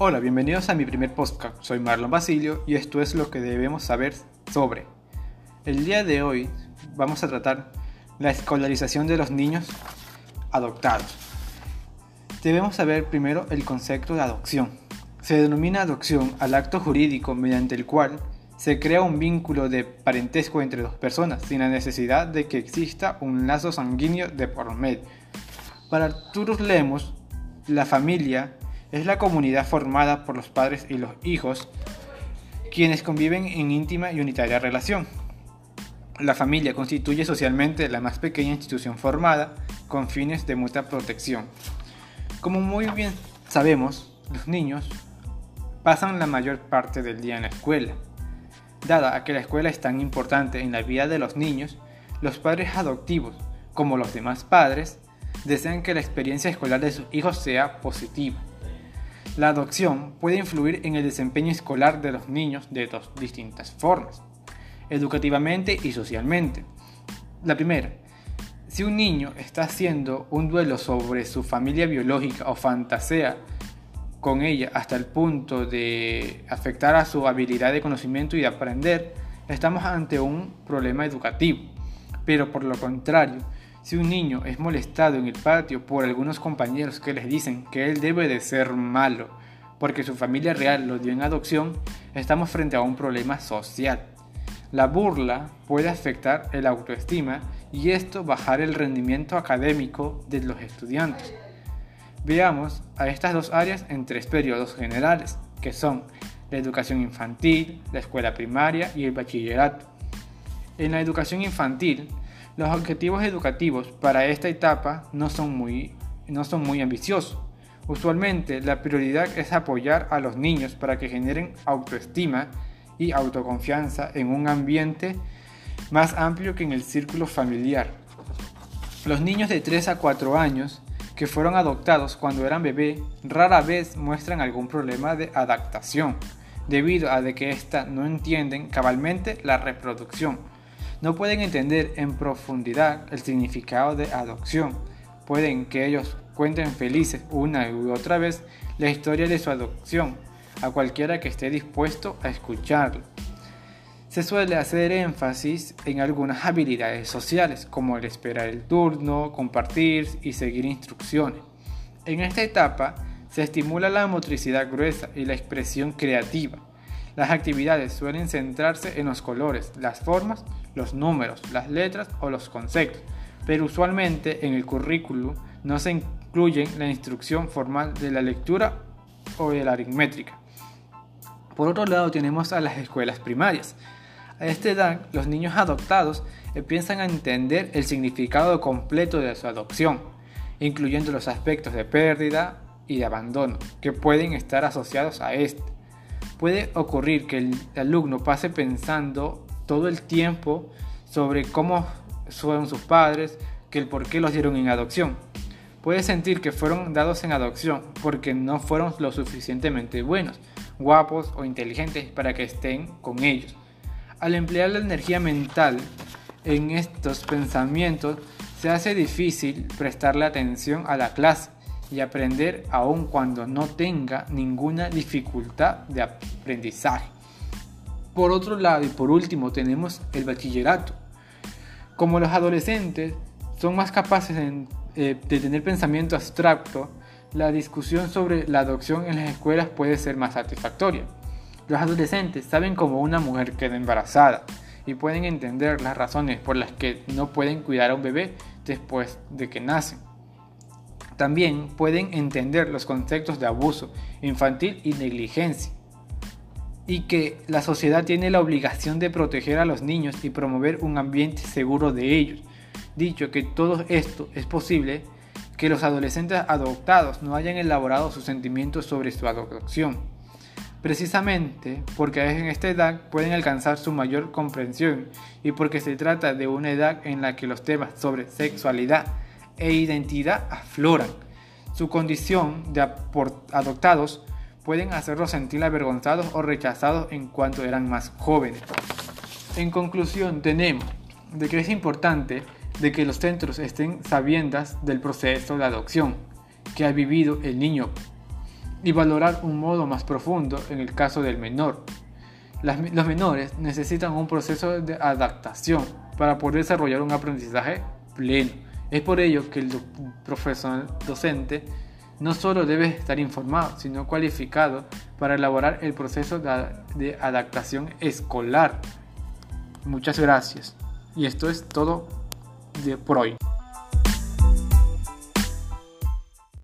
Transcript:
Hola, bienvenidos a mi primer podcast. Soy Marlon Basilio y esto es lo que debemos saber sobre. El día de hoy vamos a tratar la escolarización de los niños adoptados. Debemos saber primero el concepto de adopción. Se denomina adopción al acto jurídico mediante el cual se crea un vínculo de parentesco entre dos personas sin la necesidad de que exista un lazo sanguíneo de por medio. Para Arturo Lemos, la familia es la comunidad formada por los padres y los hijos, quienes conviven en íntima y unitaria relación. La familia constituye socialmente la más pequeña institución formada con fines de mutua protección. Como muy bien sabemos, los niños pasan la mayor parte del día en la escuela Dada a que la escuela es tan importante en la vida de los niños, los padres adoptivos, como los demás padres, desean que la experiencia escolar de sus hijos sea positiva. La adopción puede influir en el desempeño escolar de los niños de dos distintas formas, educativamente y socialmente. La primera, si un niño está haciendo un duelo sobre su familia biológica o fantasea con ella hasta el punto de afectar a su habilidad de conocimiento y de aprender, estamos ante un problema educativo. Pero por lo contrario, si un niño es molestado en el patio por algunos compañeros que les dicen que él debe de ser malo porque su familia real lo dio en adopción, estamos frente a un problema social. La burla puede afectar el autoestima y esto bajar el rendimiento académico de los estudiantes. Veamos a estas dos áreas en tres periodos generales, que son la educación infantil, la escuela primaria y el bachillerato. En la educación infantil, los objetivos educativos para esta etapa no son muy, no son muy ambiciosos. Usualmente la prioridad es apoyar a los niños para que generen autoestima y autoconfianza en un ambiente más amplio que en el círculo familiar. Los niños de 3 a 4 años que fueron adoptados cuando eran bebé rara vez muestran algún problema de adaptación, debido a de que ésta no entienden cabalmente la reproducción. No pueden entender en profundidad el significado de adopción. Pueden que ellos cuenten felices una y otra vez la historia de su adopción a cualquiera que esté dispuesto a escucharlo se suele hacer énfasis en algunas habilidades sociales, como el esperar el turno, compartir y seguir instrucciones. En esta etapa se estimula la motricidad gruesa y la expresión creativa. Las actividades suelen centrarse en los colores, las formas, los números, las letras o los conceptos, pero usualmente en el currículo no se incluyen la instrucción formal de la lectura o de la aritmética. Por otro lado tenemos a las escuelas primarias, a esta edad, los niños adoptados empiezan a entender el significado completo de su adopción, incluyendo los aspectos de pérdida y de abandono que pueden estar asociados a este. Puede ocurrir que el alumno pase pensando todo el tiempo sobre cómo son sus padres, que el por qué los dieron en adopción. Puede sentir que fueron dados en adopción porque no fueron lo suficientemente buenos, guapos o inteligentes para que estén con ellos al emplear la energía mental en estos pensamientos, se hace difícil prestarle atención a la clase y aprender aun cuando no tenga ninguna dificultad de aprendizaje. Por otro lado y por último tenemos el bachillerato. Como los adolescentes son más capaces eh, de tener pensamiento abstracto, la discusión sobre la adopción en las escuelas puede ser más satisfactoria. Los adolescentes saben cómo una mujer queda embarazada y pueden entender las razones por las que no pueden cuidar a un bebé después de que nacen. También pueden entender los conceptos de abuso infantil y negligencia y que la sociedad tiene la obligación de proteger a los niños y promover un ambiente seguro de ellos. Dicho que todo esto es posible, que los adolescentes adoptados no hayan elaborado sus sentimientos sobre su adopción precisamente porque en esta edad pueden alcanzar su mayor comprensión y porque se trata de una edad en la que los temas sobre sexualidad e identidad afloran. Su condición de adoptados pueden hacerlos sentir avergonzados o rechazados en cuanto eran más jóvenes. En conclusión, tenemos de que es importante de que los centros estén sabiendas del proceso de adopción que ha vivido el niño y valorar un modo más profundo en el caso del menor. los menores necesitan un proceso de adaptación para poder desarrollar un aprendizaje pleno. Es por ello que el profesor docente no solo debe estar informado, sino cualificado para elaborar el proceso de, adaptación escolar. Muchas gracias. Y esto es todo de por hoy.